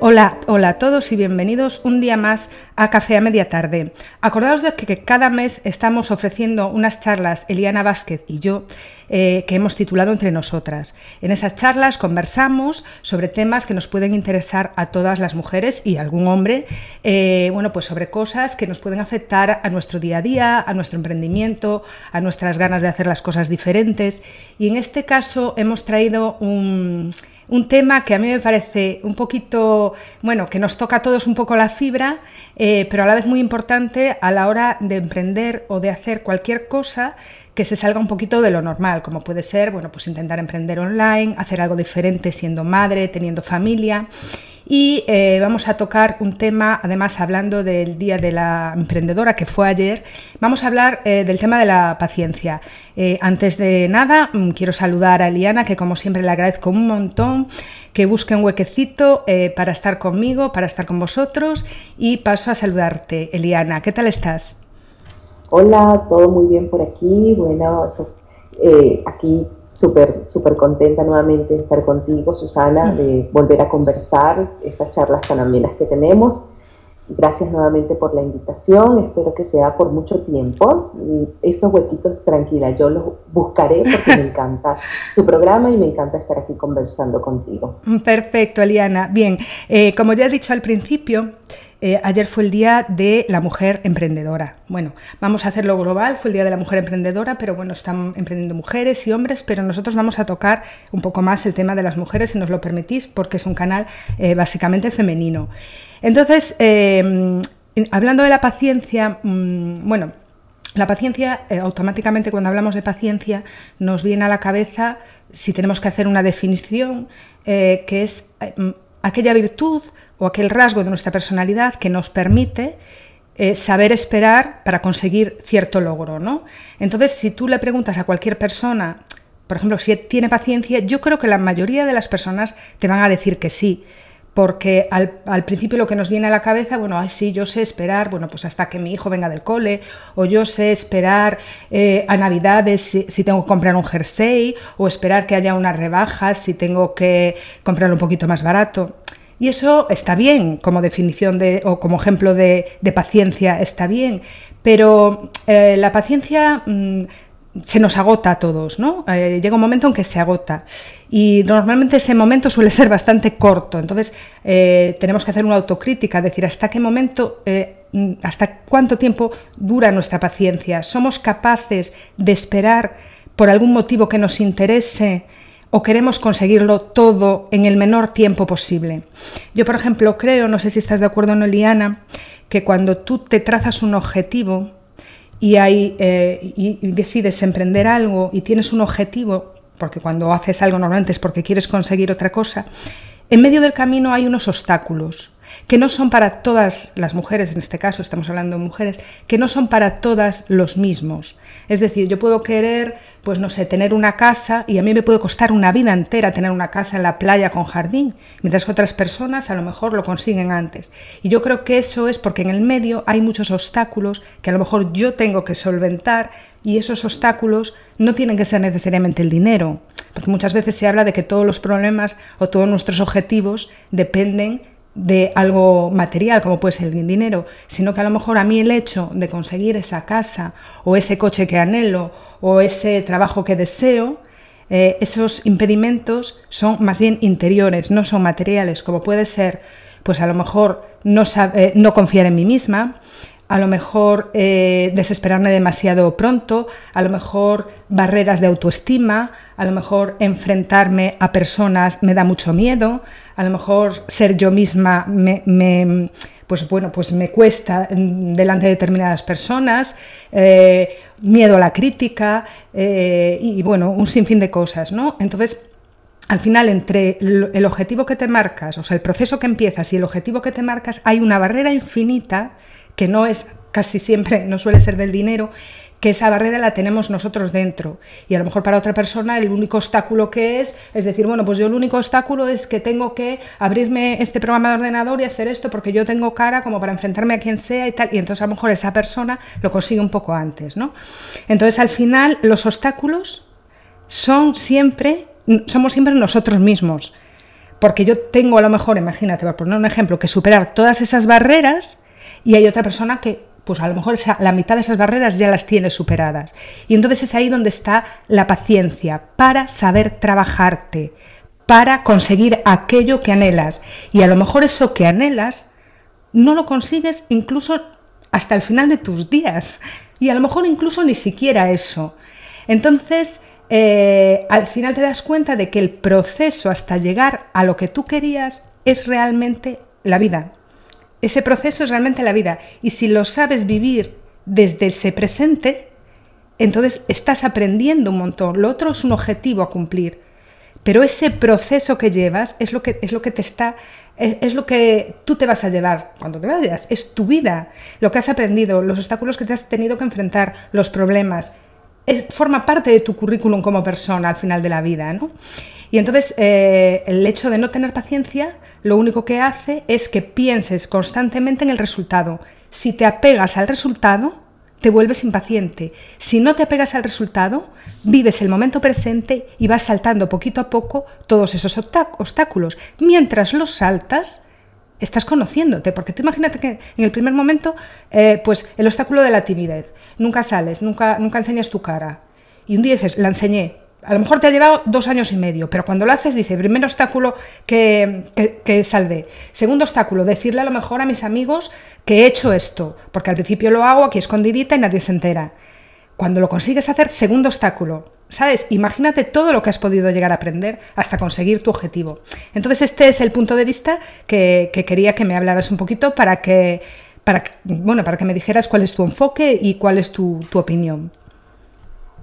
Hola, hola a todos y bienvenidos un día más a Café a Media Tarde. Acordaos de que cada mes estamos ofreciendo unas charlas, Eliana Vázquez y yo, eh, que hemos titulado Entre Nosotras. En esas charlas conversamos sobre temas que nos pueden interesar a todas las mujeres y algún hombre, eh, bueno, pues sobre cosas que nos pueden afectar a nuestro día a día, a nuestro emprendimiento, a nuestras ganas de hacer las cosas diferentes. Y en este caso hemos traído un un tema que a mí me parece un poquito, bueno, que nos toca a todos un poco la fibra, eh, pero a la vez muy importante a la hora de emprender o de hacer cualquier cosa que se salga un poquito de lo normal, como puede ser, bueno, pues intentar emprender online, hacer algo diferente siendo madre, teniendo familia. Y eh, vamos a tocar un tema, además hablando del Día de la Emprendedora que fue ayer, vamos a hablar eh, del tema de la paciencia. Eh, antes de nada, mm, quiero saludar a Eliana, que como siempre le agradezco un montón que busque un huequecito para estar conmigo, para estar con vosotros y paso a saludarte. Eliana, ¿qué tal estás? Hola, todo muy bien por aquí. Bueno, aquí súper, súper contenta nuevamente de estar contigo, Susana, de volver a conversar estas charlas tan amenas que tenemos. Gracias nuevamente por la invitación, espero que sea por mucho tiempo. Estos huequitos, tranquila, yo los buscaré porque me encanta tu programa y me encanta estar aquí conversando contigo. Perfecto, Eliana. Bien, eh, como ya he dicho al principio, eh, ayer fue el Día de la Mujer Emprendedora. Bueno, vamos a hacerlo global, fue el Día de la Mujer Emprendedora, pero bueno, están emprendiendo mujeres y hombres, pero nosotros vamos a tocar un poco más el tema de las mujeres, si nos lo permitís, porque es un canal eh, básicamente femenino. Entonces, eh, hablando de la paciencia, mm, bueno, la paciencia, automáticamente cuando hablamos de paciencia, nos viene a la cabeza, si tenemos que hacer una definición, que es aquella virtud o aquel rasgo de nuestra personalidad que nos permite eh, saber esperar para conseguir cierto logro. ¿no? Entonces, si tú le preguntas a cualquier persona, por ejemplo, si tiene paciencia, yo creo que la mayoría de las personas te van a decir que sí. Porque al, principio lo que nos viene a la cabeza, bueno, ay, sí, yo sé esperar, bueno, pues hasta que mi hijo venga del cole, o yo sé esperar eh, a Navidades si, tengo que comprar un jersey, o esperar que haya unas rebajas si tengo que comprar un poquito más barato. Y eso está bien como definición de, o como ejemplo de, paciencia, está bien, pero eh, la paciencia mm, se nos agota a todos, ¿no? Eh, llega un momento en que se agota. Y normalmente ese momento suele ser bastante corto, entonces eh, tenemos que hacer una autocrítica, decir hasta qué momento, mm, hasta cuánto tiempo dura nuestra paciencia, somos capaces de esperar por algún motivo que nos interese o queremos conseguirlo todo en el menor tiempo posible. Yo, por ejemplo, creo, no sé si estás de acuerdo, no, Liana, que cuando tú te trazas un objetivo y, eh, y decides emprender algo y tienes un objetivo, porque cuando haces algo normalmente es porque quieres conseguir otra cosa, en medio del camino hay unos obstáculos que no son para todas las mujeres, en este caso estamos hablando de mujeres, que no son para todas los mismos. Es decir, yo puedo querer, pues no sé, tener una casa y a mí me puede costar una vida entera tener una casa en la playa con jardín, mientras que otras personas a lo mejor lo consiguen antes. Y yo creo que eso es porque en el medio hay muchos obstáculos que a lo mejor yo tengo que solventar y esos obstáculos no tienen que ser necesariamente el dinero, porque muchas veces se habla de que todos los problemas o todos nuestros objetivos dependen de algo material, como puede ser el dinero, sino que a lo mejor a mí el hecho de conseguir esa casa o ese coche que anhelo o ese trabajo que deseo, eh, esos impedimentos son más bien interiores, no son materiales, como puede ser, pues a lo mejor no, eh, no confiar en mí misma, a lo mejor eh, desesperarme demasiado pronto, a lo mejor barreras de autoestima, a lo mejor enfrentarme a personas me da mucho miedo, a lo mejor ser yo misma me, pues bueno, pues me cuesta delante de determinadas personas, eh, miedo a la crítica eh, y bueno, un sinfín de cosas, ¿no? Entonces, al final, entre el objetivo que te marcas, o sea, el proceso que empiezas y el objetivo que te marcas, hay una barrera infinita que no es casi siempre, no suele ser del dinero, que esa barrera la tenemos nosotros dentro. Y a lo mejor para otra persona el único obstáculo que es, es decir, bueno, pues yo el único obstáculo es que tengo que abrirme este programa de ordenador y hacer esto porque yo tengo cara como para enfrentarme a quien sea y tal. Y entonces a lo mejor esa persona lo consigue un poco antes, ¿no? Entonces al final los obstáculos son siempre, somos siempre nosotros mismos. Porque yo tengo a lo mejor, imagínate, por poner un ejemplo, que superar todas esas barreras y hay otra persona que pues a lo mejor la mitad de esas barreras ya las tiene superadas. Y entonces es ahí donde está la paciencia, para saber trabajarte, para conseguir aquello que anhelas. Y a lo mejor eso que anhelas no lo consigues incluso hasta el final de tus días. Y a lo mejor incluso ni siquiera eso. Entonces, eh, al final te das cuenta de que el proceso hasta llegar a lo que tú querías es realmente la vida. Ese proceso es realmente la vida. Y si lo sabes vivir desde ese presente, entonces estás aprendiendo un montón. Lo otro es un objetivo a cumplir. Pero ese proceso que llevas es lo que, es lo que te está es, lo que tú te vas a llevar cuando te vayas, es tu vida, lo que has aprendido, los obstáculos que te has tenido que enfrentar, los problemas, forma parte de tu currículum como persona al final de la vida, ¿no? Y entonces eh, el hecho de no tener paciencia lo único que hace es que pienses constantemente en el resultado. Si te apegas al resultado, te vuelves impaciente. Si no te apegas al resultado, vives el momento presente y vas saltando poquito a poco todos esos obstáculos. Mientras los saltas, estás conociéndote, porque tú imagínate que en el primer momento, eh, pues el obstáculo de la timidez, nunca sales, nunca, nunca enseñas tu cara. Y un día dices, la enseñé, a lo mejor te ha llevado dos años y medio, pero cuando lo haces, dice, primer obstáculo que, que, salvé. Segundo obstáculo, decirle a lo mejor a mis amigos que he hecho esto, porque al principio lo hago aquí escondidita y nadie se entera. Cuando lo consigues hacer, segundo obstáculo, ¿sabes? Imagínate todo lo que has podido llegar a aprender hasta conseguir tu objetivo. Entonces, este es el punto de vista que, quería que me hablaras un poquito para que, para, bueno, para que me dijeras cuál es tu enfoque y cuál es tu, tu opinión.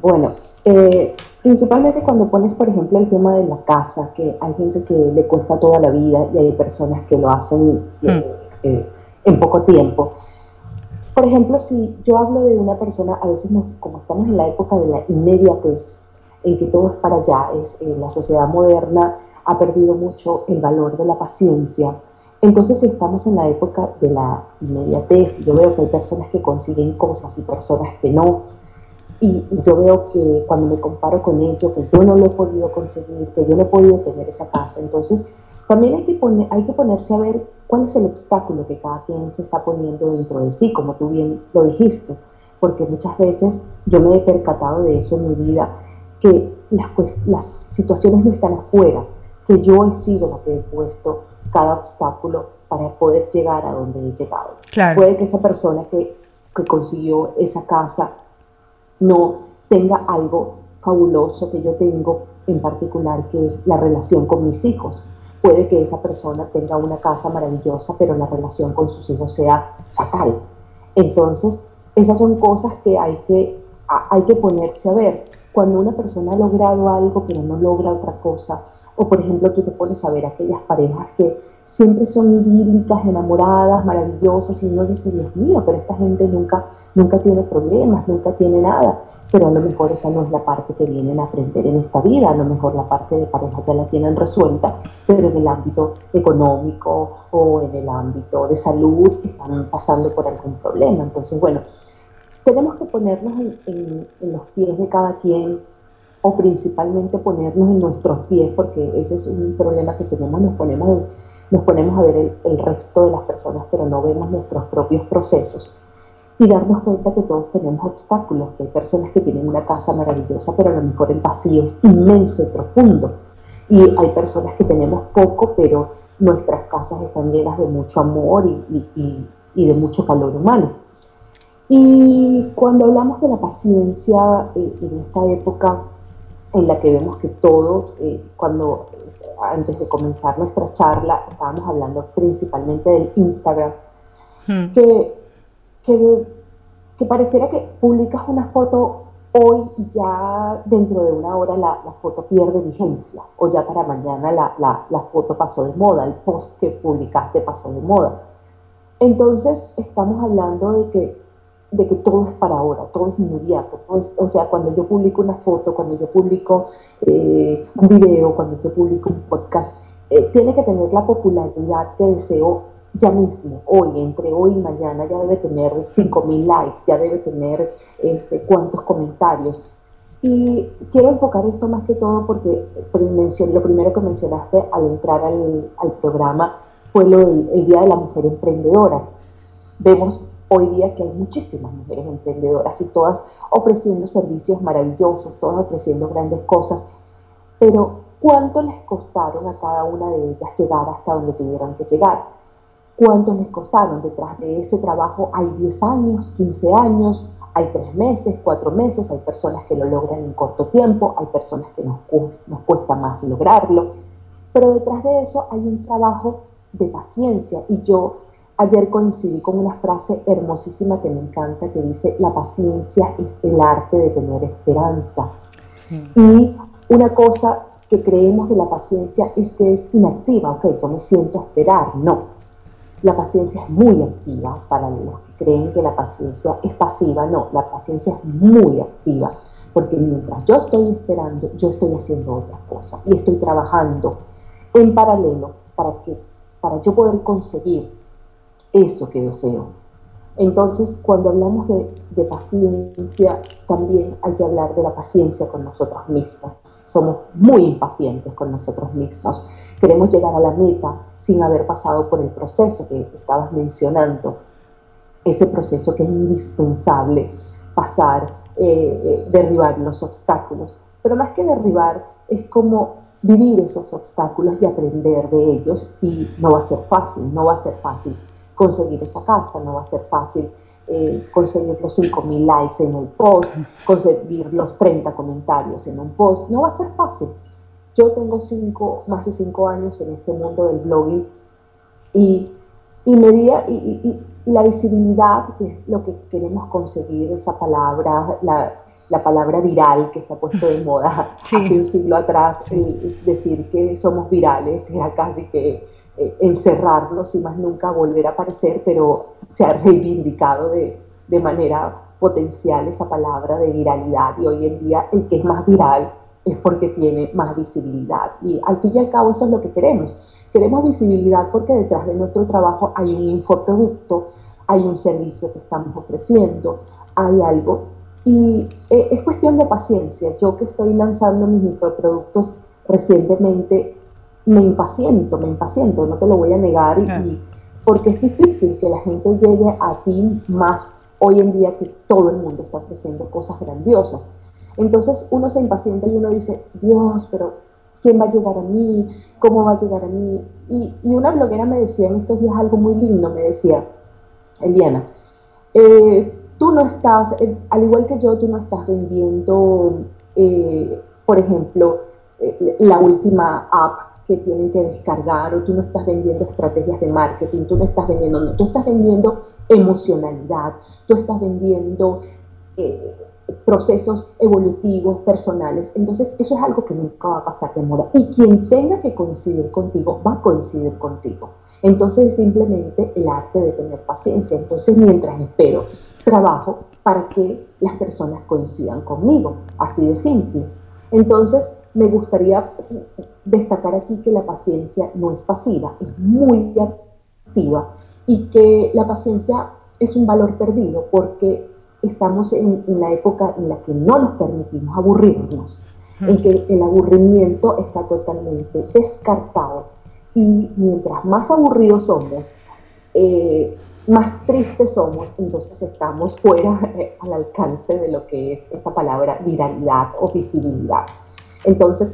Bueno, eh, Principalmente cuando pones, por ejemplo, el tema de la casa, que hay gente que le cuesta toda la vida y hay personas que lo hacen eh, mm. eh, en poco tiempo. Por ejemplo, si yo hablo de una persona, a veces como estamos en la época de la inmediatez, en que todo es para allá, es, eh, la sociedad moderna ha perdido mucho el valor de la paciencia. Entonces, si estamos en la época de la inmediatez, yo veo que hay personas que consiguen cosas y personas que no, y, yo veo que cuando me comparo con ellos, que yo no lo he podido conseguir, que yo no he podido tener esa casa, entonces también hay que, poner, hay que ponerse a ver cuál es el obstáculo que cada quien se está poniendo dentro de sí, como tú bien lo dijiste, porque muchas veces yo me he percatado de eso en mi vida, que las, las situaciones no están afuera, que yo he sido la que he puesto cada obstáculo para poder llegar a donde he llegado. Puede que esa persona que, que consiguió esa casa no tenga algo fabuloso que yo tengo en particular, que es la relación con mis hijos. Puede que esa persona tenga una casa maravillosa, pero la relación con sus hijos sea fatal. Entonces, esas son cosas que hay que, hay que ponerse a ver. Cuando una persona ha logrado algo, pero no logra otra cosa, o por ejemplo, tú te pones a ver aquellas parejas que siempre son idílicas, enamoradas, maravillosas, y uno dice, Dios mío, pero esta gente nunca, nunca tiene problemas, nunca tiene nada. Pero a lo mejor esa no es la parte que vienen a aprender en esta vida, a lo mejor la parte de pareja ya la tienen resuelta, pero en el ámbito económico o en el ámbito de salud están pasando por algún problema. Entonces, bueno, tenemos que ponernos en los pies de cada quien, o principalmente ponernos en nuestros pies, porque ese es un problema que tenemos, nos ponemos, nos ponemos a ver el, resto de las personas, pero no vemos nuestros propios procesos y darnos cuenta que todos tenemos obstáculos, que hay personas que tienen una casa maravillosa, pero a lo mejor el vacío es inmenso y profundo. Y hay personas que tenemos poco, pero nuestras casas están llenas de mucho amor y, de mucho calor humano. Y cuando hablamos de la paciencia eh, en esta época, en la que vemos que todos, eh, cuando antes de comenzar nuestra charla, estábamos hablando principalmente del Instagram, hmm. que, que, pareciera que publicas una foto hoy y ya dentro de una hora la, foto pierde vigencia, o ya para mañana la, la foto pasó de moda, el post que publicaste pasó de moda. Entonces estamos hablando de que de que todo es para ahora, todo es inmediato. o sea, cuando yo publico una foto, cuando yo publico eh, un video, cuando yo publico un podcast, eh, tiene que tener la popularidad que deseo ya mismo, hoy, entre hoy y mañana, ya debe tener 5.000 likes, ya debe tener este, cuántos comentarios. Y quiero enfocar esto más que todo porque lo primero que mencionaste al entrar al, al programa fue lo del el Día de la Mujer Emprendedora. Vemos hoy día que hay muchísimas mujeres emprendedoras y todas ofreciendo servicios maravillosos, todas ofreciendo grandes cosas, pero ¿cuánto les costaron a cada una de ellas llegar hasta donde tuvieron que llegar? ¿Cuánto les costaron? Detrás de ese trabajo hay 10 años, 15 años, hay 3 meses, 4 meses, hay personas que lo logran en corto tiempo, hay personas que nos, nos cuesta más lograrlo, pero detrás de eso hay un trabajo de paciencia y yo ayer coincidí con una frase hermosísima que me encanta que dice, la paciencia es el arte de tener esperanza. Y una cosa que creemos de la paciencia es que es inactiva, ok, yo me siento a esperar, no. La paciencia es muy activa para los que creen que la paciencia es pasiva, no, la paciencia es muy activa, porque mientras yo estoy esperando, yo estoy haciendo otra cosa y estoy trabajando en paralelo para que para yo poder conseguir eso que deseo. Entonces, cuando hablamos de, paciencia, también hay que hablar de la paciencia con nosotros mismos. Somos muy impacientes con nosotros mismos. Queremos llegar a la meta sin haber pasado por el proceso que estabas mencionando. Ese proceso que es indispensable pasar, eh, eh, derribar los obstáculos. Pero más que derribar, es como vivir esos obstáculos y aprender de ellos y no va a ser fácil, no va a ser fácil conseguir esa casa, no va a ser fácil eh, conseguir los 5.000 likes en el post, conseguir los 30 comentarios en un post, no va a ser fácil. Yo tengo cinco, más de 5 años en este mundo del blogging y, y, medía, y, y, la visibilidad, que es lo que queremos conseguir, esa palabra, la, la palabra viral que se ha puesto de moda hace un siglo atrás, decir que somos virales era casi que eh, encerrarlos y más nunca volver a aparecer, pero se ha reivindicado de, de manera potencial esa palabra de viralidad y hoy en día el que es más viral es porque tiene más visibilidad y al fin y al cabo eso es lo que queremos. Queremos visibilidad porque detrás de nuestro trabajo hay un infoproducto, hay un servicio que estamos ofreciendo, hay algo y eh, es cuestión de paciencia. Yo que estoy lanzando mis infoproductos recientemente, me impaciento, me impaciento, no te lo voy a negar, y, porque es difícil que la gente llegue a ti más hoy en día que todo el mundo está ofreciendo cosas grandiosas. Entonces uno se impacienta y uno dice, Dios, pero ¿quién va a llegar a mí? ¿Cómo va a llegar a mí? Y, y una bloguera me decía en estos días algo muy lindo, me decía, Eliana, eh, tú no estás, eh, al igual que yo, tú no estás vendiendo, eh, por ejemplo, la última app que tienen que descargar o tú no estás vendiendo estrategias de marketing, tú no estás vendiendo, no, tú estás vendiendo emocionalidad, tú estás vendiendo procesos evolutivos, personales. Entonces, eso es algo que nunca va a pasar de moda. Y quien tenga que coincidir contigo, va a coincidir contigo. Entonces, es simplemente el arte de tener paciencia. Entonces, mientras espero trabajo para que las personas coincidan conmigo, así de simple. Entonces, me gustaría destacar aquí que la paciencia no es pasiva, es muy activa y que la paciencia es un valor perdido porque estamos en, la época en la que no nos permitimos aburrirnos, en que el aburrimiento está totalmente descartado y mientras más aburridos somos, eh, más tristes somos, entonces estamos fuera eh, al alcance de lo que es esa palabra viralidad o visibilidad. Entonces,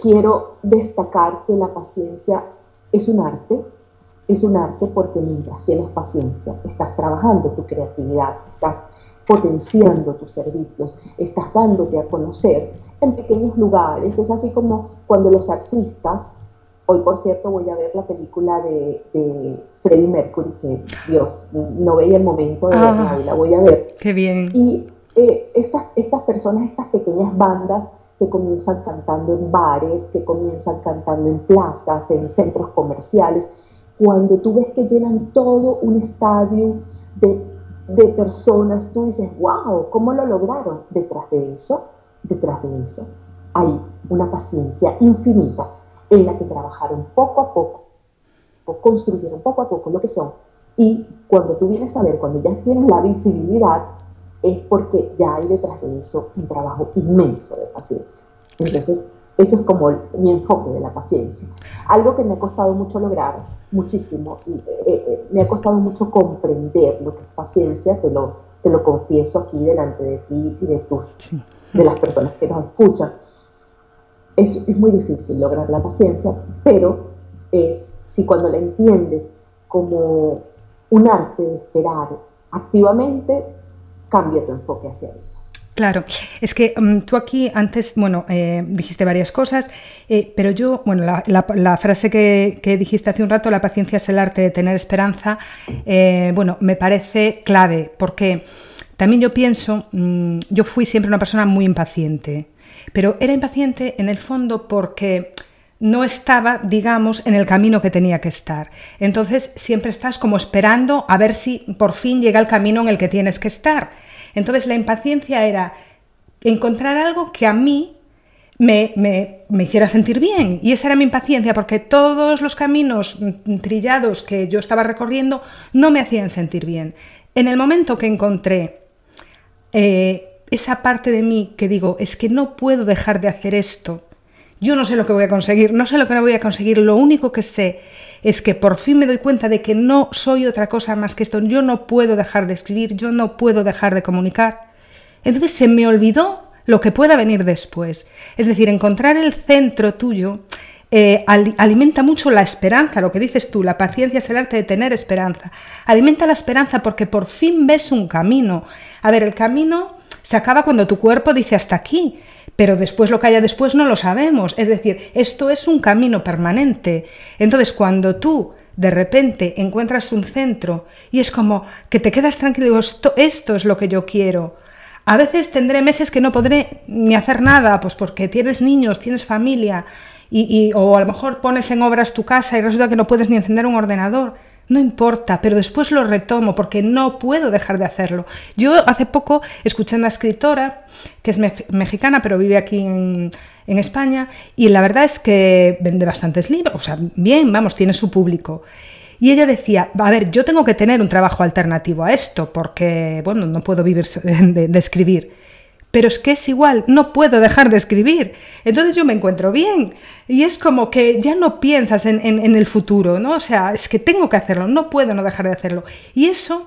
quiero destacar que la paciencia es un arte, es un arte porque mientras tienes paciencia, estás trabajando tu creatividad, estás potenciando tus servicios, estás dándote a conocer en pequeños lugares. Es así como cuando los artistas Hoy, por cierto, voy a ver la película de, de Freddie Mercury, que Dios, no veía el momento de verla, ah, la voy a ver. Qué bien. Y eh, estas, estas personas, estas pequeñas bandas que comienzan cantando en bares, que comienzan cantando en plazas, en centros comerciales, cuando tú ves que llenan todo un estadio de de personas, tú dices, wow, ¿cómo lo lograron? Detrás de eso, detrás de eso, hay una paciencia infinita en la que trabajaron poco a poco, o construyeron poco a poco lo que son. Y cuando tú vienes a ver, cuando ya tienes la visibilidad, es porque ya hay detrás de eso un trabajo inmenso de paciencia. Entonces, eso es como mi enfoque de la paciencia. Algo que me ha costado mucho lograr, muchísimo, y, eh, eh, me ha costado mucho comprender lo que es paciencia, te lo, te lo confieso aquí delante de ti y de, tus, de las personas que nos escuchan. Es, es muy difícil lograr la paciencia, pero es, si cuando la entiendes como un arte de esperar activamente, cambia tu enfoque hacia ella. Claro, es que mm, tú aquí antes, bueno, eh, dijiste varias cosas, eh, pero yo, bueno, la, frase que, dijiste hace un rato, la paciencia es el arte de tener esperanza, eh, bueno, me parece clave, porque también yo pienso, mm, yo fui siempre una persona muy impaciente, pero era impaciente en el fondo porque no estaba, digamos, en el camino que tenía que estar. Entonces siempre estás como esperando a ver si por fin llega el camino en el que tienes que estar. Entonces la impaciencia era encontrar algo que a mí me, hiciera sentir bien. Y esa era mi impaciencia, porque todos los caminos trillados que yo estaba recorriendo no me hacían sentir bien. En el momento que encontré eh, esa parte de mí que digo, es que no puedo dejar de hacer esto, yo no sé lo que voy a conseguir, no sé lo que no voy a conseguir, lo único que sé es que por fin me doy cuenta de que no soy otra cosa más que esto, yo no puedo dejar de escribir, yo no puedo dejar de comunicar. Entonces se me olvidó lo que pueda venir después. Es decir, encontrar el centro tuyo eh, alimenta mucho la esperanza, lo que dices tú, la paciencia es el arte de tener esperanza. Alimenta la esperanza porque por fin ves un camino. A ver, el camino se acaba cuando tu cuerpo dice hasta aquí, pero después lo que haya después no lo sabemos. Es decir, esto es un camino permanente. Entonces, cuando tú de repente encuentras un centro y es como que te quedas tranquilo, esto, esto es lo que yo quiero. A veces tendré meses que no podré ni hacer nada, pues porque tienes niños, tienes familia, y, o a lo mejor pones en obras tu casa y resulta que no puedes ni encender un ordenador. No importa, pero después lo retomo porque no puedo dejar de hacerlo. Yo hace poco escuché a una escritora que es mexicana, pero vive aquí en, en España, y la verdad es que vende bastantes libros, o sea, bien, vamos, tiene su público. Y ella decía, a ver, yo tengo que tener un trabajo alternativo a esto, porque, bueno, no puedo vivir de escribir pero es que es igual, no puedo dejar de escribir. Entonces yo me encuentro bien. Y es como que ya no piensas en, el futuro, ¿no? O sea, es que tengo que hacerlo, no puedo no dejar de hacerlo. Y eso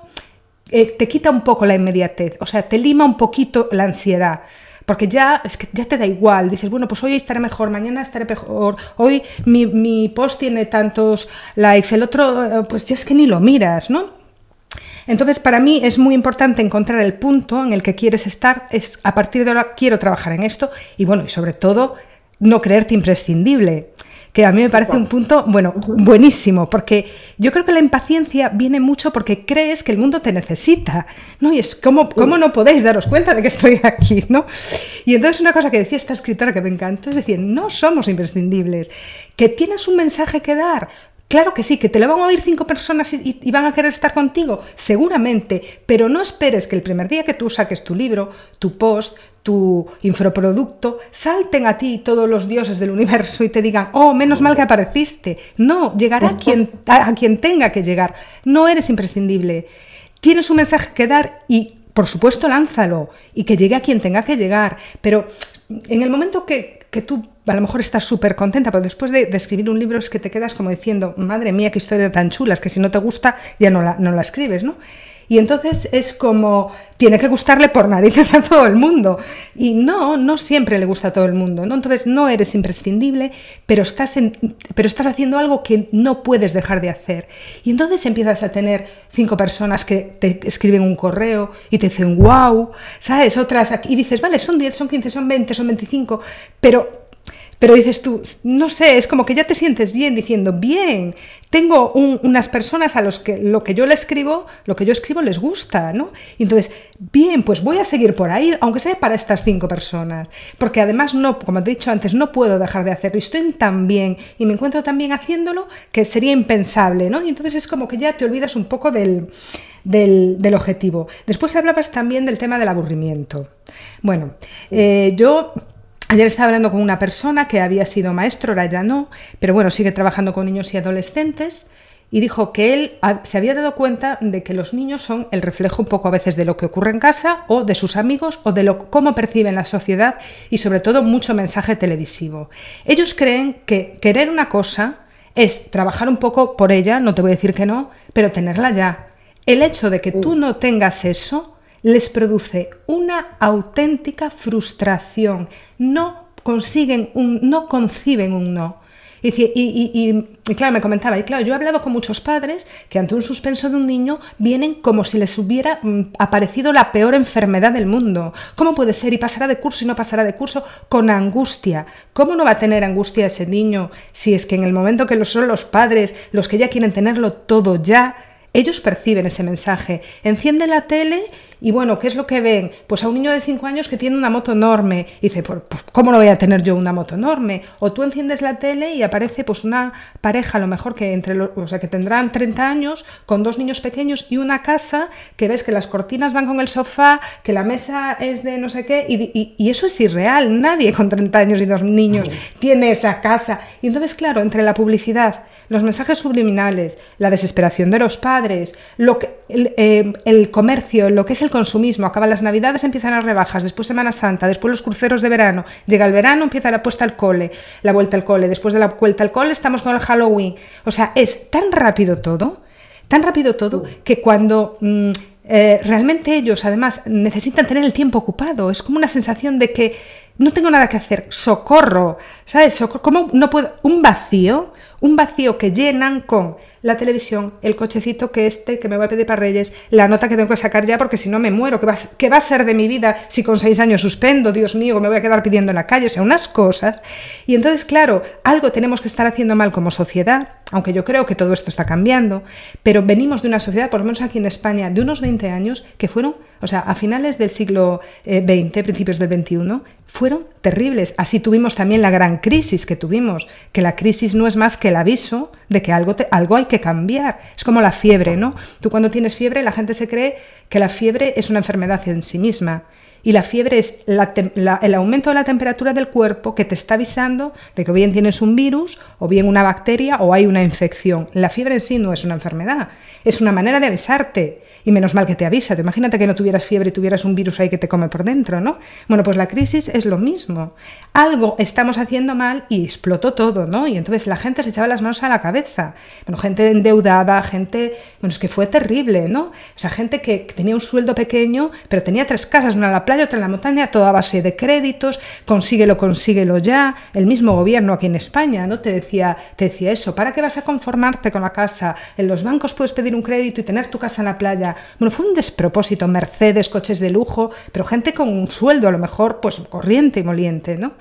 eh, te quita un poco la inmediatez, o sea, te lima un poquito la ansiedad. Porque ya, es que ya te da igual. Dices, bueno, pues hoy estaré mejor, mañana estaré mejor. Hoy mi, mi post tiene tantos likes, el otro, eh, pues ya es que ni lo miras, ¿no? Entonces, para mí es muy importante encontrar el punto en el que quieres estar, es a partir de ahora quiero trabajar en esto y bueno, y sobre todo no creerte imprescindible que a mí me parece un punto, bueno, buenísimo, porque yo creo que la impaciencia viene mucho porque crees que el mundo te necesita, ¿no? Y es como, ¿cómo no podéis daros cuenta de que estoy aquí, ¿no? Y entonces una cosa que decía esta escritora que me encantó es decir, no somos imprescindibles, que tienes un mensaje que dar, Claro que sí, que te lo van a oír cinco personas y, van a querer estar contigo, seguramente, pero no esperes que el primer día que tú saques tu libro, tu post, tu infoproducto, salten a ti todos los dioses del universo y te digan, oh, menos mal que apareciste. No, llegará a quien, a quien tenga que llegar. No eres imprescindible. Tienes un mensaje que dar y, por supuesto, lánzalo y que llegue a quien tenga que llegar. Pero en el momento que, que tú a lo mejor estás súper contenta, pero después de, escribir un libro es que te quedas como diciendo, madre mía, qué historia tan chula, es que si no te gusta ya no la, no la escribes, ¿no? Y entonces es como, tiene que gustarle por narices a todo el mundo. Y no, no siempre le gusta a todo el mundo. ¿no? Entonces no eres imprescindible, pero estás, pero estás haciendo algo que no puedes dejar de hacer. Y entonces empiezas a tener cinco personas que te escriben un correo y te dicen, wow, ¿sabes? Otras, y dices, vale, son 10, son 15, son 20, son 25, pero pero dices tú, no sé, es como que ya te sientes bien diciendo, bien, tengo unas personas a los que lo que yo le escribo, lo que yo escribo les gusta, ¿no? Y entonces, bien, pues voy a seguir por ahí, aunque sea para estas cinco personas. Porque además, no, como te he dicho antes, no puedo dejar de hacerlo. Y estoy tan bien y me encuentro tan bien haciéndolo que sería impensable, ¿no? Y entonces es como que ya te olvidas un poco del, del, objetivo. Después hablabas también del tema del aburrimiento. Bueno, eh, yo Ayer estaba hablando con una persona que había sido maestro, ahora ya no, pero bueno, sigue trabajando con niños y adolescentes y dijo que él se había dado cuenta de que los niños son el reflejo un poco a veces de lo que ocurre en casa o de sus amigos o de lo, cómo perciben la sociedad y sobre todo mucho mensaje televisivo. Ellos creen que querer una cosa es trabajar un poco por ella, no te voy a decir que no, pero tenerla ya. El hecho de que tú no tengas eso les produce una auténtica frustración. No consiguen un, no conciben un no. Y, y, claro, me comentaba, y claro, yo he hablado con muchos padres que ante un suspenso de un niño vienen como si les hubiera mm, aparecido la peor enfermedad del mundo. ¿Cómo puede ser? Y pasará de curso y no pasará de curso con angustia. ¿Cómo no va a tener angustia ese niño si es que en el momento que lo son los padres los que ya quieren tenerlo todo ya, ellos perciben ese mensaje. Encienden la tele y bueno, ¿qué es lo que ven? Pues a un niño de 5 años que tiene una moto enorme. Y dice, pues, pues, ¿cómo no voy a tener yo una moto enorme? O tú enciendes la tele y aparece pues una pareja, a lo mejor que entre los, o sea, que tendrán 30 años, con dos niños pequeños y una casa que ves que las cortinas van con el sofá, que la mesa es de no sé qué, y, y eso es irreal. Nadie con 30 años y dos niños tiene esa casa. Y entonces, claro, entre la publicidad, los mensajes subliminales, la desesperación de los padres, lo que, el, eh, el comercio, lo que es el consumismo, acaban las navidades, empiezan las rebajas, después Semana Santa, después los cruceros de verano, llega el verano, empieza la puesta al cole, la vuelta al cole, después de la vuelta al cole estamos con el Halloween. O sea, es tan rápido todo, tan rápido todo, que cuando mm, eh, realmente ellos además necesitan tener el tiempo ocupado, es como una sensación de que no tengo nada que hacer, socorro, ¿sabes? Socorro, ¿cómo no puedo? Un vacío, un vacío que llenan con la televisión, el cochecito que este que me va a pedir para Reyes, la nota que tengo que sacar ya porque si no me muero, ¿qué va, ¿qué va a ser de mi vida si con seis años suspendo? Dios mío, me voy a quedar pidiendo en la calle, o sea, unas cosas. Y entonces, claro, algo tenemos que estar haciendo mal como sociedad, aunque yo creo que todo esto está cambiando, pero venimos de una sociedad, por lo menos aquí en España, de unos 20 años que fueron, o sea, a finales del siglo XX, eh, principios del XXI, fueron terribles. Así tuvimos también la gran crisis que tuvimos, que la crisis no es más que el aviso de que algo, algo hay que cambiar. Es como la fiebre, ¿no? Tú cuando tienes fiebre, la gente se cree que la fiebre es una enfermedad en sí misma. Y la fiebre es el aumento de la temperatura del cuerpo que te está avisando de que o bien tienes un virus, o bien una bacteria, o hay una infección. La fiebre en sí no es una enfermedad, es una manera de avisarte. Y menos mal que te avisa. imagínate que no tuvieras fiebre y tuvieras un virus ahí que te come por dentro, ¿no? Bueno, pues la crisis es lo mismo. Algo estamos haciendo mal y explotó todo, ¿no? Y entonces la gente se echaba las manos a la cabeza. Bueno, gente endeudada, gente. Bueno, es que fue terrible, ¿no? O sea, gente que, tenía un sueldo pequeño, pero tenía tres casas, una la playa, otra en la montaña, toda a base de créditos, consíguelo, consíguelo ya. El mismo gobierno aquí en España, ¿no? Te decía, te decía eso, ¿para qué vas a conformarte con la casa? En los bancos puedes pedir un crédito y tener tu casa en la playa. Bueno, fue un despropósito, Mercedes, coches de lujo, pero gente con un sueldo a lo mejor pues corriente y moliente, ¿no?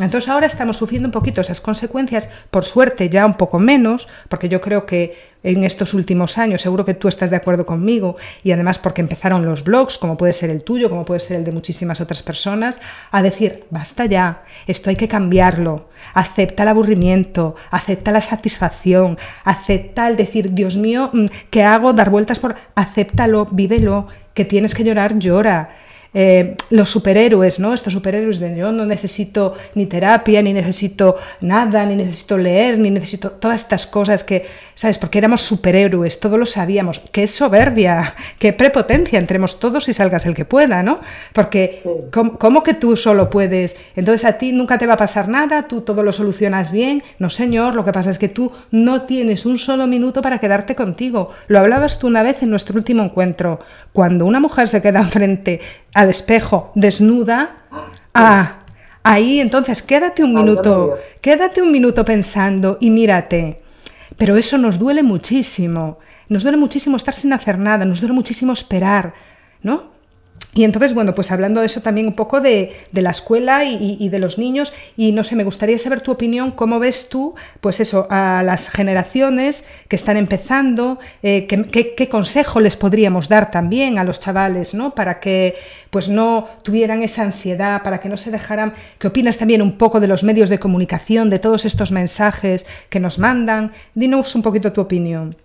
Entonces ahora estamos sufriendo un poquito esas consecuencias, por suerte ya un poco menos, porque yo creo que en estos últimos años, seguro que tú estás de acuerdo conmigo, y además porque empezaron los blogs, como puede ser el tuyo, como puede ser el de muchísimas otras personas, a decir, basta ya, esto hay que cambiarlo, acepta el aburrimiento, acepta la satisfacción, acepta el decir, Dios mío, mm, ¿qué hago? Dar vueltas por, acéptalo, vívelo, que tienes que llorar, llora eh, los superhéroes, ¿no? Estos superhéroes de yo no necesito ni terapia, ni necesito nada, ni necesito leer, ni necesito todas estas cosas que, ¿sabes? Porque éramos superhéroes, todos lo sabíamos. Qué soberbia, qué prepotencia, entremos todos y salgas el que pueda, ¿no? Porque ¿cómo, que tú solo puedes? Entonces a ti nunca te va a pasar nada, tú todo lo solucionas bien. No, señor, lo que pasa es que tú no tienes un solo minuto para quedarte contigo. Lo hablabas tú una vez en nuestro último encuentro. Cuando una mujer se queda enfrente al espejo desnuda, ah, ahí entonces quédate un minuto, quédate un minuto pensando y mírate. Pero eso nos duele muchísimo, nos duele muchísimo estar sin hacer nada, nos duele muchísimo esperar, ¿no? Y entonces, bueno, pues hablando de eso también un poco de, la escuela y, de los niños, y no sé, me gustaría saber tu opinión, cómo ves tú, pues eso, a las generaciones que están empezando, eh, qué, consejo les podríamos dar también a los chavales, ¿no? Para que pues no tuvieran esa ansiedad, para que no se dejaran, ¿qué opinas también un poco de los medios de comunicación, de todos estos mensajes que nos mandan? Dinos un poquito tu opinión.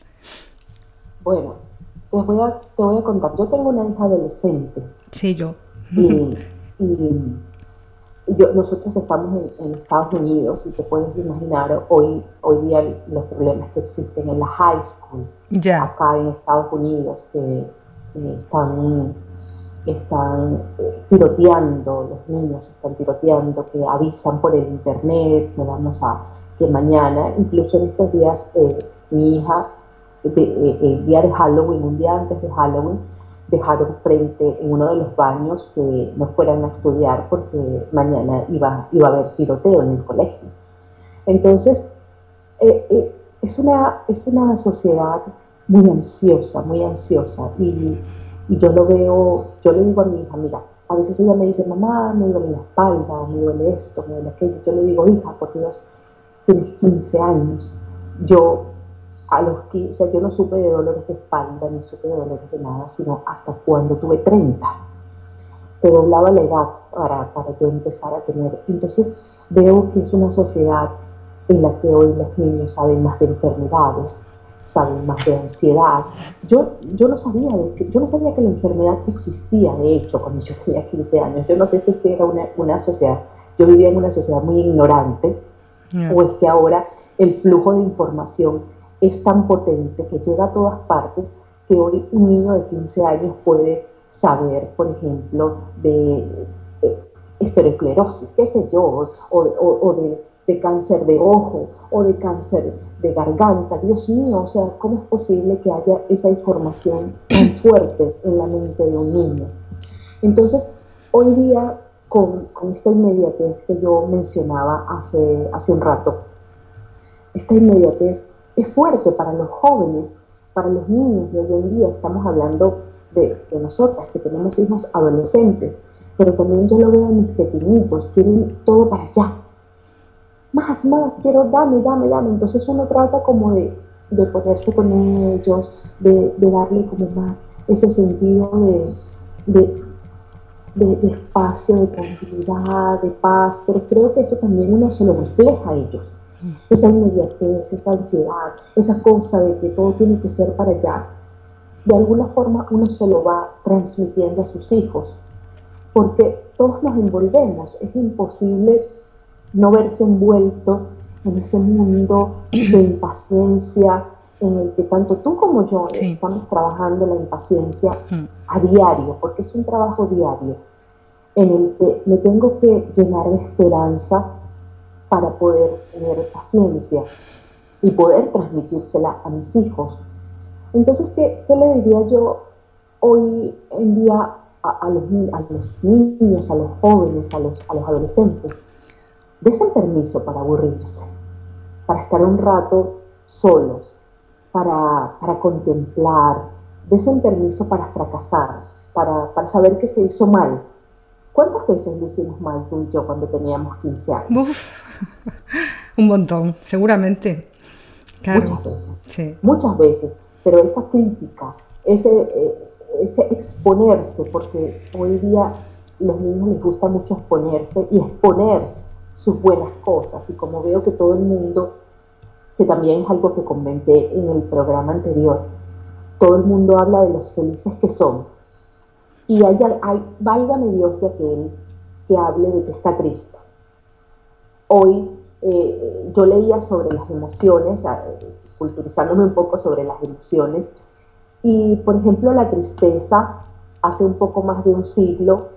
Bueno, te voy, a, te voy a contar, yo tengo una hija adolescente. Sí, yo. Y, yo, nosotros estamos en, Estados Unidos y te puedes imaginar hoy, hoy día los problemas que existen en la high school, ya. acá en Estados Unidos, que están, están eh, tiroteando, los niños están tiroteando, que avisan por el internet, que vamos a, que mañana, incluso en estos días, eh, mi hija, eh, el día de Halloween, un día antes de Halloween, dejaron frente en uno de los baños que no fueran a estudiar porque mañana iba, iba a haber tiroteo en el colegio. Entonces, eh, eh, es, una, es una sociedad muy ansiosa, muy ansiosa. Y, y, yo lo veo, yo le digo a mi hija, mira, a veces ella me dice, mamá, me duele la espalda, me duele esto, me duele aquello. Yo le digo, hija, por Dios, tienes 15 años. Yo a los que, o sea, yo no supe de dolores de espalda, ni supe de dolores de nada, sino hasta cuando tuve 30. Te doblaba la edad para, para yo empezar a tener. Entonces veo que es una sociedad en la que hoy los niños saben más de enfermedades, saben más de ansiedad. Yo, yo, no sabía yo no sabía que la enfermedad existía, de hecho, cuando yo tenía 15 años. Yo no sé si es que era una, una sociedad, yo vivía en una sociedad muy ignorante, o es que ahora el flujo de información es tan potente que llega a todas partes que hoy un niño de 15 años puede saber, por ejemplo, de estereclerosis, qué sé yo, o, de, de, cáncer de ojo o de cáncer de garganta. Dios mío, o sea, ¿cómo es posible que haya esa información tan fuerte en la mente de un niño? Entonces, hoy día, con, con esta inmediatez que yo mencionaba hace, hace un rato, esta inmediatez es fuerte para los jóvenes, para los niños de hoy en día. Estamos hablando de, nosotras que tenemos hijos adolescentes, pero también yo lo veo en mis pequeñitos, quieren todo para allá. Más, más, quiero, dame, dame, dame. Entonces uno trata como de, ponerse con ellos, de, darle como más ese sentido de, de, espacio, de tranquilidad, de paz, pero creo que eso también uno se lo refleja a ellos esa inmediatez, esa ansiedad, esa cosa de que todo tiene que ser para allá, de alguna forma uno se lo va transmitiendo a sus hijos, porque todos nos envolvemos, es imposible no verse envuelto en ese mundo de impaciencia en el que tanto tú como yo estamos trabajando la impaciencia a diario, porque es un trabajo diario, en el que me tengo que llenar de esperanza para poder tener paciencia y poder transmitírsela a mis hijos. Entonces, ¿qué, le diría yo hoy en día a, los, niños, a los jóvenes, a los, adolescentes? Desen permiso para aburrirse, para estar un rato solos, para, para contemplar, desen permiso para fracasar, para, para saber que se hizo mal, ¿Cuántas veces lo hicimos mal tú y yo cuando teníamos 15 años? un montón, seguramente. Muchas veces. Muchas veces. Pero esa crítica, ese, eh, ese exponerse, porque hoy día los niños les gusta mucho exponerse y exponer sus buenas cosas. Y como veo que todo el mundo, que también es algo que comenté en el programa anterior, todo el mundo habla de los felices que son, y hay, hay, válgame Dios de aquel que hable de que está triste. Hoy eh, yo leía sobre las emociones, culturizándome un poco sobre las emociones, y por ejemplo la tristeza, hace un poco más de un siglo,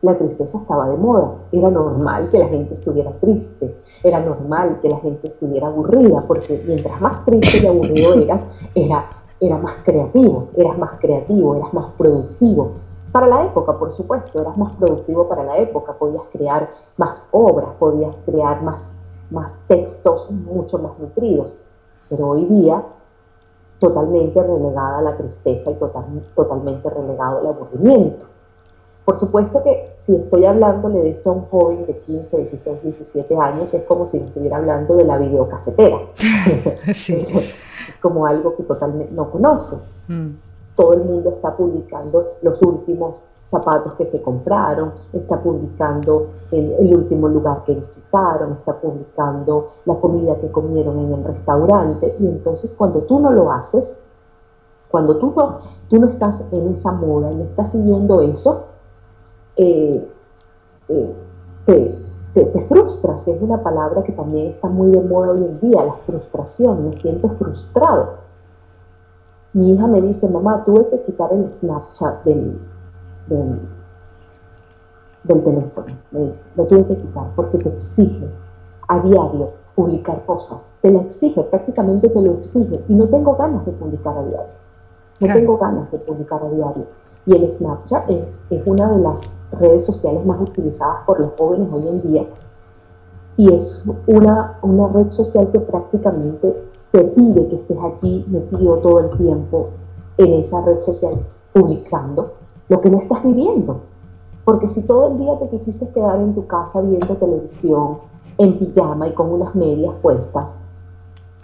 la tristeza estaba de moda. Era normal que la gente estuviera triste, era normal que la gente estuviera aburrida, porque mientras más triste y aburrido eras, era, era más creativo, eras más creativo, eras más productivo. Para la época, por supuesto, eras más productivo para la época, podías crear más obras, podías crear más, más textos mucho más nutridos, pero hoy día totalmente relegada a la tristeza y total, totalmente relegado al aburrimiento. Por supuesto que si estoy hablándole de esto a un joven de 15, 16, 17 años, es como si estuviera hablando de la videocasetera. Sí. es, como algo que totalmente no conoce. Mm todo el mundo está publicando los últimos zapatos que se compraron, está publicando el, último lugar que visitaron, está publicando la comida que comieron en el restaurante. Y entonces cuando tú no lo haces, Cuando tú no, tú no estás en esa moda y no estás siguiendo eso, eh, eh, te, te, frustras, es una palabra que también está muy de moda hoy en día, la frustración, me siento frustrado. Mi hija me dice, mamá, tuve que quitar el Snapchat del, del, del teléfono, me dice, lo tuve que quitar porque te exige a diario publicar cosas, te lo exige, prácticamente te lo exige, y no tengo ganas de publicar a diario, no tengo ganas de publicar a diario. Y el Snapchat es, es una de las redes sociales más utilizadas por los jóvenes hoy en día, y es una, una red social que prácticamente te pide que estés allí metido todo el tiempo en esa red social publicando lo que no estás viviendo. Porque si todo el día te quisiste quedar en tu casa viendo televisión, en pijama y con unas medias puestas,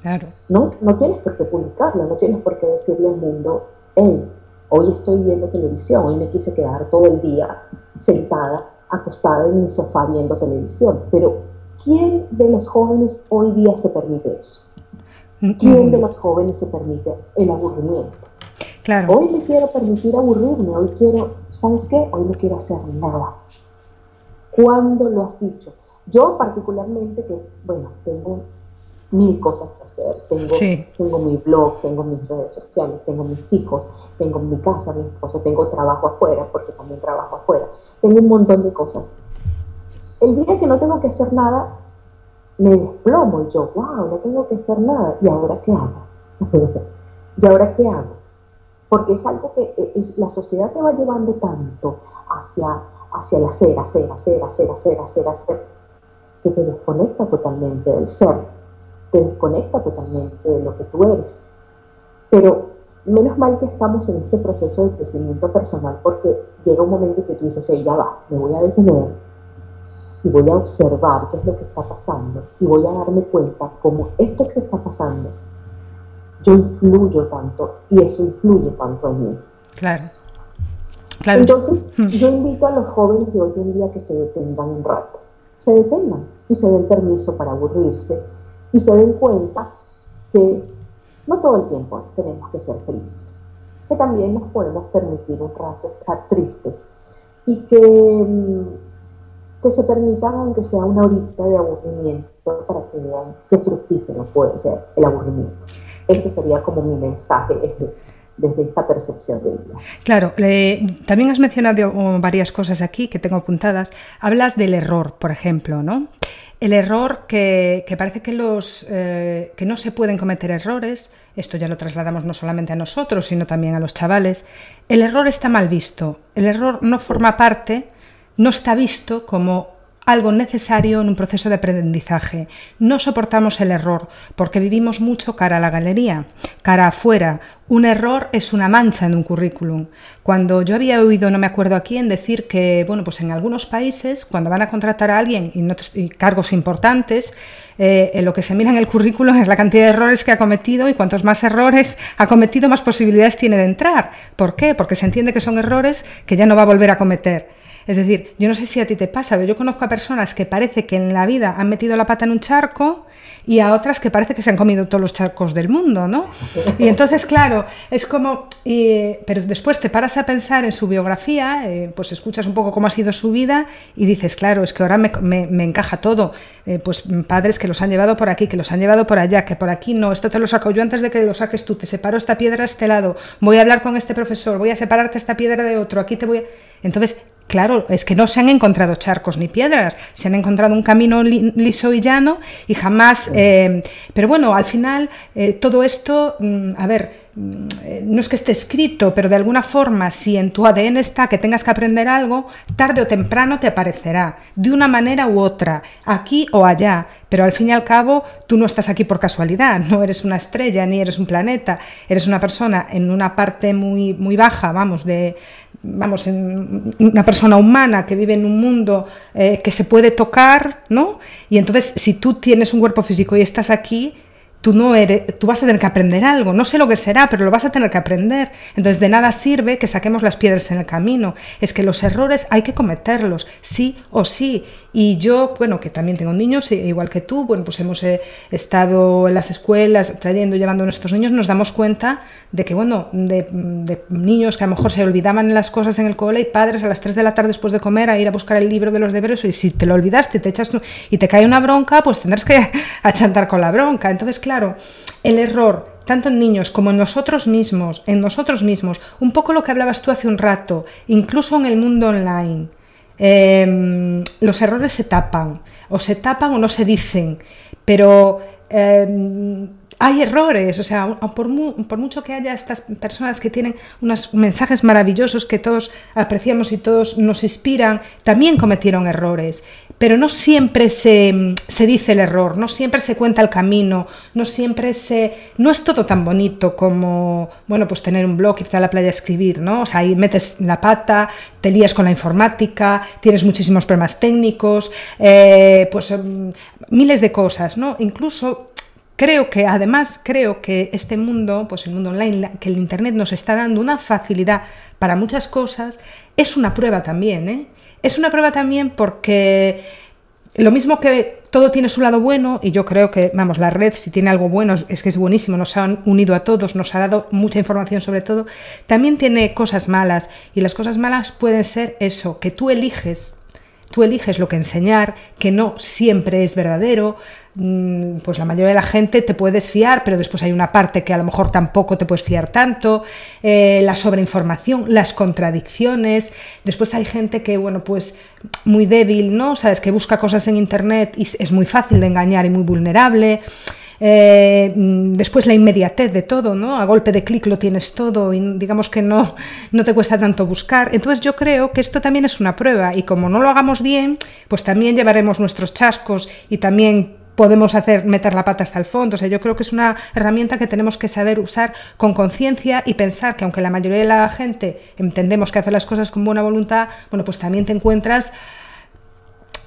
claro. no, no tienes por qué publicarlo, no tienes por qué decirle al mundo, hey, hoy estoy viendo televisión, hoy me quise quedar todo el día sentada, acostada en mi sofá viendo televisión. Pero, ¿quién de los jóvenes hoy día se permite eso? ¿Quién de los jóvenes se permite el aburrimiento? Claro. Hoy me quiero permitir aburrirme, hoy quiero, ¿sabes qué? Hoy no quiero hacer nada. ¿Cuándo lo has dicho? Yo particularmente, que bueno, tengo mil cosas que hacer, tengo, tengo mi blog, tengo mis redes sociales, tengo mis hijos, tengo mi casa, mi esposo, tengo trabajo afuera, porque también trabajo afuera, tengo un montón de cosas. El día que no tengo que hacer nada, me desplomo y yo, wow, no tengo que hacer nada. ¿Y ahora qué hago? ¿Y ahora qué hago? Porque es algo que eh, es, la sociedad te va llevando tanto hacia, hacia el hacer, hacer, hacer, hacer, hacer, hacer, hacer, que te desconecta totalmente del ser, te desconecta totalmente de lo que tú eres. Pero menos mal que estamos en este proceso de crecimiento personal porque llega un momento que tú dices, hey, ya va, me voy a detener y voy a observar qué es lo que está pasando y voy a darme cuenta cómo esto que está pasando, yo influyo tanto y eso influye tanto en mí. Claro. claro. Entonces, mm. yo invito a los jóvenes de hoy en día que se detengan un rato, se detengan y se den permiso para aburrirse y se den cuenta que no todo el tiempo tenemos que ser felices, que también nos podemos permitir un rato estar tristes y que mm, que se permitan, aunque sea una horita de aburrimiento, para que vean qué fructífero puede ser el aburrimiento. Ese sería como mi mensaje desde, desde esta percepción de vida. Claro, también has mencionado varias cosas aquí que tengo apuntadas. Hablas del error, por ejemplo, ¿no? El error que, parece que, los, eh, que no se pueden cometer errores, esto ya lo trasladamos no solamente a nosotros, sino también a los chavales, el error está mal visto, el error no forma parte no está visto como algo necesario en un proceso de aprendizaje. No soportamos el error porque vivimos mucho cara a la galería, cara afuera. Un error es una mancha en un currículum. Cuando yo había oído, no me acuerdo a quién, decir que, bueno, pues en algunos países, cuando van a contratar a alguien y, cargos importantes, eh, en lo que se mira en el currículum es la cantidad de errores que ha cometido y cuantos más errores ha cometido, más posibilidades tiene de entrar. ¿Por qué? Porque se entiende que son errores que ya no va a volver a cometer. Es decir, yo no sé si a ti te pasa, pero yo conozco a personas que parece que en la vida han metido la pata en un charco y a otras que parece que se han comido todos los charcos del mundo, ¿no? Y entonces, claro, es como, pero después te paras a pensar en su biografía, eh, pues escuchas un poco cómo ha sido su vida y dices, claro, es que ahora me, encaja todo, eh, pues padres que los han llevado por aquí, que los han llevado por allá, que por aquí no, esto te lo saco yo antes de que lo saques tú, te separo esta piedra a este lado, voy a hablar con este profesor, voy a separarte esta piedra de otro, aquí te voy a... Entonces, Claro, es que no se han encontrado charcos ni piedras, se han encontrado un camino liso y llano y jamás... Eh, pero bueno, al final eh, todo esto, mm, a ver, mm, no es que esté escrito, pero de alguna forma, si en tu ADN está que tengas que aprender algo, tarde o temprano te aparecerá, de una manera u otra, aquí o allá. Pero al fin y al cabo, tú no estás aquí por casualidad, no eres una estrella ni eres un planeta, eres una persona en una parte muy, muy baja, vamos, de, vamos, en una persona humana que vive en un mundo eh, que se puede tocar, ¿no? Y entonces, si tú tienes un cuerpo físico y estás aquí, tú no eres, tú vas a tener que aprender algo. No sé lo que será, pero lo vas a tener que aprender. Entonces, de nada sirve que saquemos las piedras en el camino. Es que los errores hay que cometerlos, sí o sí. Y yo, bueno, que también tengo niños, igual que tú, bueno, pues hemos eh, estado en las escuelas trayendo, llevando a nuestros niños, nos damos cuenta de que, bueno, de, niños que a lo mejor se olvidaban las cosas en el cole y padres a las 3 de la tarde después de comer a ir a buscar el libro de los deberes y si te lo olvidaste te echas y te cae una bronca, pues tendrás que achantar con la bronca. Entonces, claro, el error tanto en niños como en nosotros mismos, en nosotros mismos, un poco lo que hablabas tú hace un rato, incluso en el mundo online. Em, los errores se tapan, o se tapan o no se dicen, pero em, hay errores, o sea, por, por, mucho que haya estas personas que tienen unos mensajes maravillosos que todos apreciamos y todos nos inspiran, también cometieron errores, pero no siempre se, se dice el error, no siempre se cuenta el camino, no siempre se... no es todo tan bonito como, bueno, pues tener un blog, irte a la playa a escribir, ¿no? O sea, ahí metes la pata, te lías con la informática, tienes muchísimos problemas técnicos, eh, pues mm, miles de cosas, ¿no? Incluso Creo que además, creo que este mundo, pues el mundo online, que el Internet nos está dando una facilidad para muchas cosas, es una prueba también. ¿eh? Es una prueba también porque lo mismo que todo tiene su lado bueno, y yo creo que, vamos, la red si tiene algo bueno es que es buenísimo, nos ha unido a todos, nos ha dado mucha información sobre todo, también tiene cosas malas, y las cosas malas pueden ser eso, que tú eliges Tú eliges lo que enseñar, que no siempre es verdadero, mm, pues la mayoría de la gente te puedes fiar, pero después hay una parte que a lo mejor tampoco te puedes fiar tanto, eh, la sobreinformación, las contradicciones, después hay gente que, bueno, pues muy débil, ¿no? Sabes, que busca cosas en internet y es muy fácil de engañar y muy vulnerable. Eh, mm, después la inmediatez de todo, ¿no? A golpe de clic lo tienes todo y digamos que no, no te cuesta tanto buscar. Entonces yo creo que esto también es una prueba y como no lo hagamos bien, pues también llevaremos nuestros chascos y también podemos hacer meter la pata hasta el fondo. O sea, yo creo que es una herramienta que tenemos que saber usar con conciencia y pensar que aunque la mayoría de la gente entendemos que hace las cosas con buena voluntad, bueno, pues también te encuentras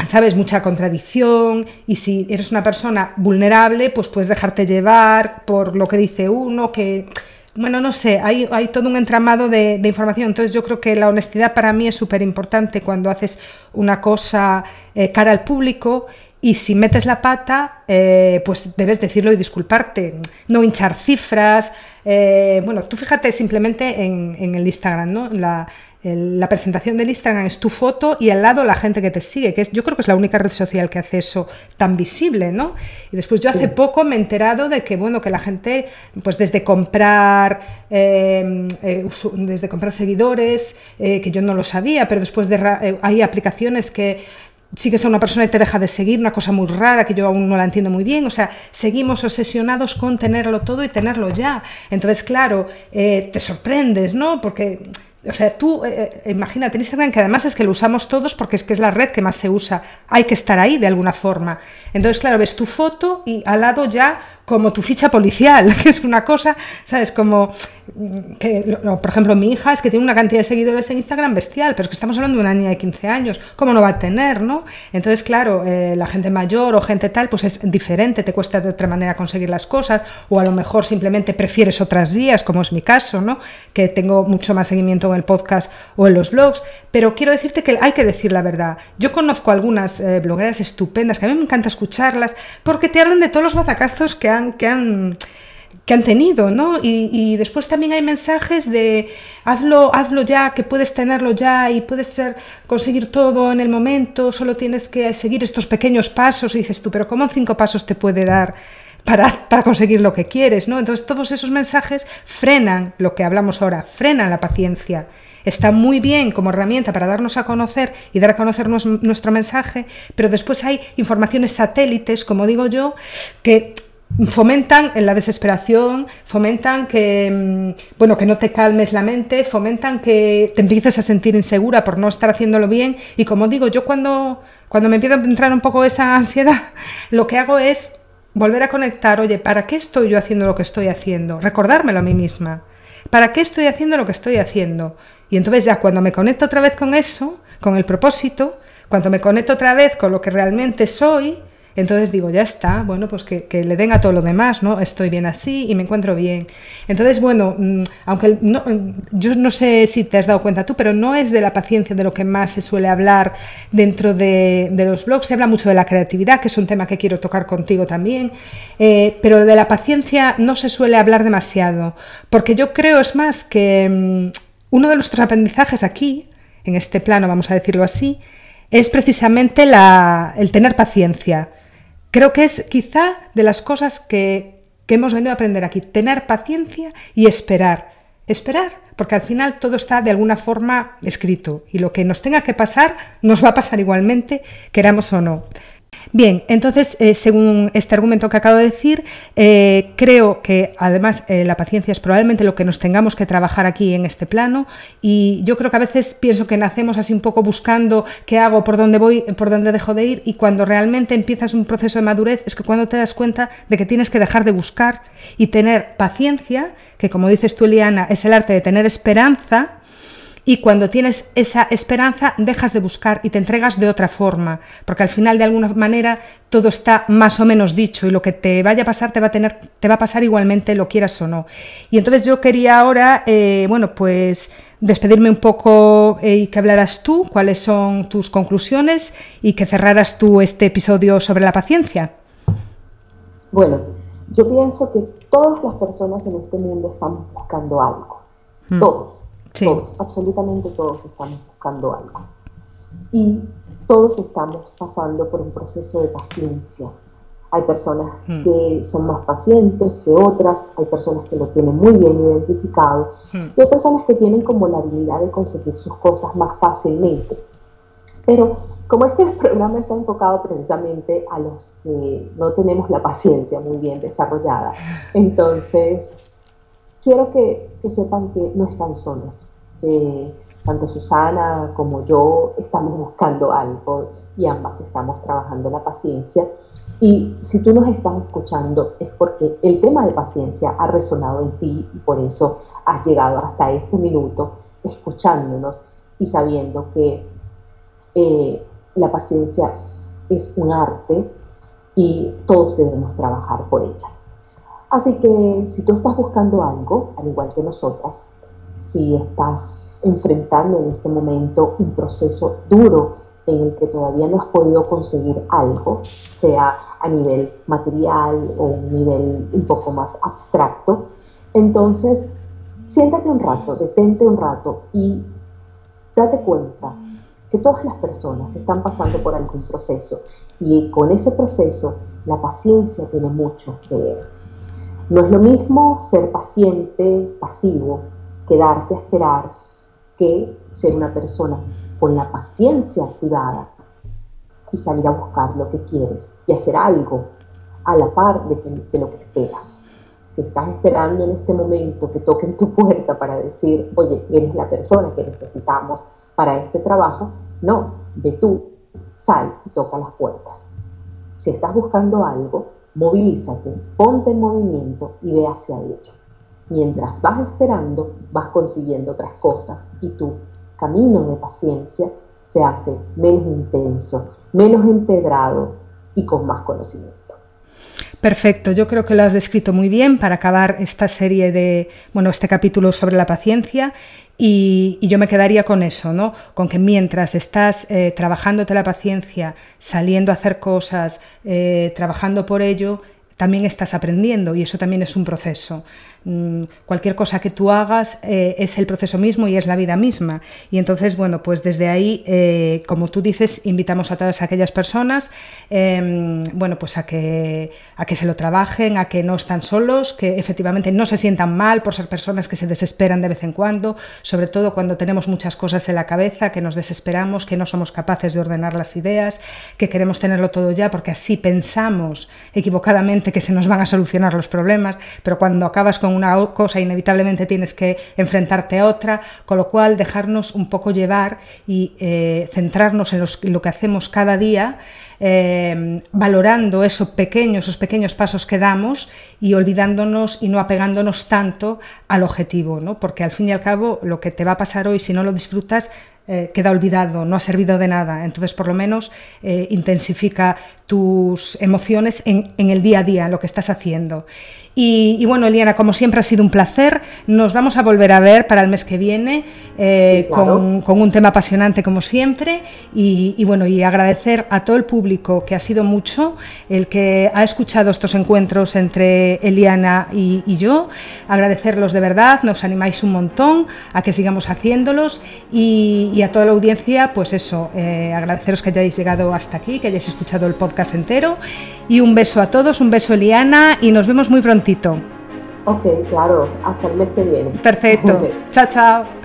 sabes, mucha contradicción y si eres una persona vulnerable, pues puedes dejarte llevar por lo que dice uno, que, bueno, no sé, hay, hay todo un entramado de, información. Entonces yo creo que la honestidad para mí es súper importante cuando haces una cosa eh, cara al público y si metes la pata, eh, pues debes decirlo y disculparte, no hinchar cifras. Eh, bueno, tú fíjate simplemente en, en el Instagram, ¿no? La, la presentación del Instagram es tu foto y al lado la gente que te sigue, que es, yo creo que es la única red social que hace eso tan visible, ¿no? Y después yo hace poco me he enterado de que, bueno, que la gente, pues desde comprar, eh, eh, desde comprar seguidores, eh, que yo no lo sabía, pero después de, hay aplicaciones que sigues a una persona y te deja de seguir, una cosa muy rara que yo aún no la entiendo muy bien. O sea, seguimos obsesionados con tenerlo todo y tenerlo ya. Entonces, claro, te sorprendes, ¿no? Porque o sea, tú eh, eh, imagínate Instagram, que además es que lo usamos todos porque es que es la red que más se usa. Hay que estar ahí de alguna forma. Entonces, claro, ves tu foto y al lado ya como tu ficha policial, que es una cosa, ¿sabes? Como que, por ejemplo, mi hija es que tiene una cantidad de seguidores en Instagram bestial, pero es que estamos hablando de una niña de 15 años, ¿cómo no va a tener, no? Entonces, claro, eh, la gente mayor o gente tal, pues es diferente, te cuesta de otra manera conseguir las cosas, o a lo mejor simplemente prefieres otras vías, como es mi caso, ¿no? Que tengo mucho más seguimiento en el podcast o en los blogs, pero quiero decirte que hay que decir la verdad. Yo conozco algunas eh, blogueras estupendas, que a mí me encanta escucharlas, porque te hablan de todos los batacazos que han, que han que han tenido, ¿no? Y, después también hay mensajes de hazlo, hazlo ya, que puedes tenerlo ya y puedes ser, conseguir todo en el momento, solo tienes que seguir estos pequeños pasos y dices tú, pero ¿cómo cinco pasos te puede dar para, conseguir lo que quieres, ¿no? Entonces todos esos mensajes frenan lo que hablamos ahora, frenan la paciencia. Está muy bien como herramienta para darnos a conocer y dar a conocer nuestro mensaje, pero después hay informaciones satélites, como digo yo, que fomentan en la desesperación, fomentan que, mm, bueno, que no te calmes la mente, fomentan que te empieces a sentir insegura por no estar haciéndolo bien. Y como digo, yo cuando, cuando me empieza a entrar un poco esa ansiedad, lo que hago es volver a conectar, oye, ¿para qué estoy yo haciendo lo que estoy haciendo? Recordármelo a mí misma. ¿Para qué estoy haciendo lo que estoy haciendo? Y entonces ya cuando me conecto otra vez con eso, con el propósito, cuando me conecto otra vez con lo que realmente soy, Entonces digo, ya está, bueno, pues que, le den a todo lo demás, ¿no? Estoy bien así y me encuentro bien. Entonces, bueno, mm, aunque no, yo no sé si te has dado cuenta tú, pero no es de la paciencia de lo que más se suele hablar dentro de, los blogs. Se habla mucho de la creatividad, que es un tema que quiero tocar contigo también, eh, pero de la paciencia no se suele hablar demasiado, porque yo creo, es más, que mm, uno de nuestros aprendizajes aquí, en este plano, vamos a decirlo así, es precisamente el tener paciencia Creo que es quizá de las cosas que, hemos venido a aprender aquí, tener paciencia y esperar. Esperar, porque al final todo está de alguna forma escrito y lo que nos tenga que pasar nos va a pasar igualmente, queramos o no. Bien, entonces, eh, según este argumento que acabo de decir, eh, creo que además eh, la paciencia es probablemente lo que nos tengamos que trabajar aquí en este plano y yo creo que a veces pienso que nacemos así un poco buscando qué hago, por dónde voy, por dónde dejo de ir y cuando realmente empiezas un proceso de madurez es que cuando te das cuenta de que tienes que dejar de buscar y tener paciencia, que como dices tú, Liana, es el arte de tener esperanza, y cuando tienes esa esperanza, dejas de buscar y te entregas de otra forma, porque al final, de alguna manera, todo está más o menos dicho y lo que te vaya a pasar te va a, tener, te va a pasar igualmente, lo quieras o no. Y entonces yo quería ahora, eh, bueno, pues despedirme un poco eh, y que hablaras tú, cuáles son tus conclusiones y que cerraras tú este episodio sobre la paciencia. Bueno, yo pienso que todas las personas en este mundo están buscando algo. Mm. Todos todos, absolutamente todos estamos buscando algo. Y todos estamos pasando por un proceso de paciencia. Hay personas hmm. que son más pacientes que otras, hay personas que lo tienen muy bien identificado hmm. y hay personas que tienen como la habilidad de conseguir sus cosas más fácilmente. Pero como este programa está enfocado precisamente a los que no tenemos la paciencia muy bien desarrollada, entonces quiero que, que sepan que no están solos. tanto Susana como yo estamos buscando algo y ambas estamos trabajando la paciencia. Y si tú nos estás escuchando es porque el tema de paciencia ha resonado en ti y por eso has llegado hasta este minuto escuchándonos y sabiendo que eh, la paciencia es un arte y todos debemos trabajar por ella. Así que si tú estás buscando algo, al igual que nosotras, si estás enfrentando en este momento un proceso duro en el que todavía no has podido conseguir algo, sea a nivel material o un nivel un poco más abstracto, entonces siéntate un rato, detente un rato y date cuenta que todas las personas están pasando por algún proceso y con ese proceso la paciencia tiene mucho que ver. No es lo mismo ser paciente, pasivo, quedarte a esperar, que ser una persona con la paciencia activada y salir a buscar lo que quieres y hacer algo a la par de, de lo que esperas. Si estás esperando en este momento que toquen tu puerta para decir, oye, eres la persona que necesitamos para este trabajo, no, ve tú, sal y toca las puertas. Si estás buscando algo, movilízate, ponte en movimiento y ve hacia ello. Mientras vas esperando, vas consiguiendo otras cosas y tu camino de paciencia se hace menos intenso, menos empedrado y con más conocimiento. Perfecto, yo creo que lo has descrito muy bien para acabar esta serie de, bueno, este capítulo sobre la paciencia y, yo me quedaría con eso, ¿no? Con que mientras estás eh, trabajándote la paciencia, saliendo a hacer cosas, eh, trabajando por ello, también estás aprendiendo y eso también es un proceso. Mm, cualquier cosa que tú hagas eh, es el proceso mismo y es la vida misma. Y entonces, bueno, pues desde ahí, eh, como tú dices, invitamos a todas aquellas personas, em, bueno, pues a que, a que se lo trabajen, a que no están solos, que efectivamente no se sientan mal por ser personas que se desesperan de vez en cuando, sobre todo cuando tenemos muchas cosas en la cabeza, que nos desesperamos, que no somos capaces de ordenar las ideas, que queremos tenerlo todo ya porque así pensamos equivocadamente que se nos van a solucionar los problemas, pero cuando acabas con una cosa inevitablemente tienes que enfrentarte a otra, con lo cual dejarnos un poco llevar y eh, centrarnos en, lo que hacemos cada día, eh, valorando esos pequeños, esos pequeños pasos que damos y olvidándonos y no apegándonos tanto al objetivo, ¿no? porque al fin y al cabo lo que te va a pasar hoy si no lo disfrutas eh, queda olvidado, no ha servido de nada. Entonces, por lo menos, intensifica tus emociones en, en, el día a día, lo que estás haciendo. Y, bueno, Eliana, como siempre ha sido un placer. Nos vamos a volver a ver para el mes que viene eh, con, un tema apasionante como siempre. Y, bueno, y agradecer a todo el público que ha sido mucho el que ha escuchado estos encuentros entre Eliana y, yo. Agradecerlos de verdad, nos animáis un montón a que sigamos haciéndolos y, a toda la audiencia, pues eso, eh, agradeceros que hayáis llegado hasta aquí, que hayáis escuchado el podcast entero. Y un beso a todos, un beso Eliana y nos vemos muy pronto Ok, claro, hasta el mes que viene. Perfecto. Chao, chao.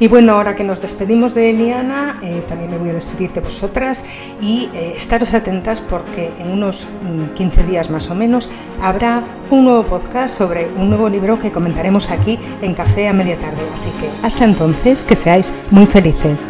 Y bueno, ahora que nos despedimos de Eliana, eh, también me voy a despedir de vosotras y eh, estaros atentas porque en unos 15 mm, días más o menos habrá un nuevo podcast sobre un nuevo libro que comentaremos aquí en Café a Media Tarde. Así que hasta entonces, que seáis muy felices.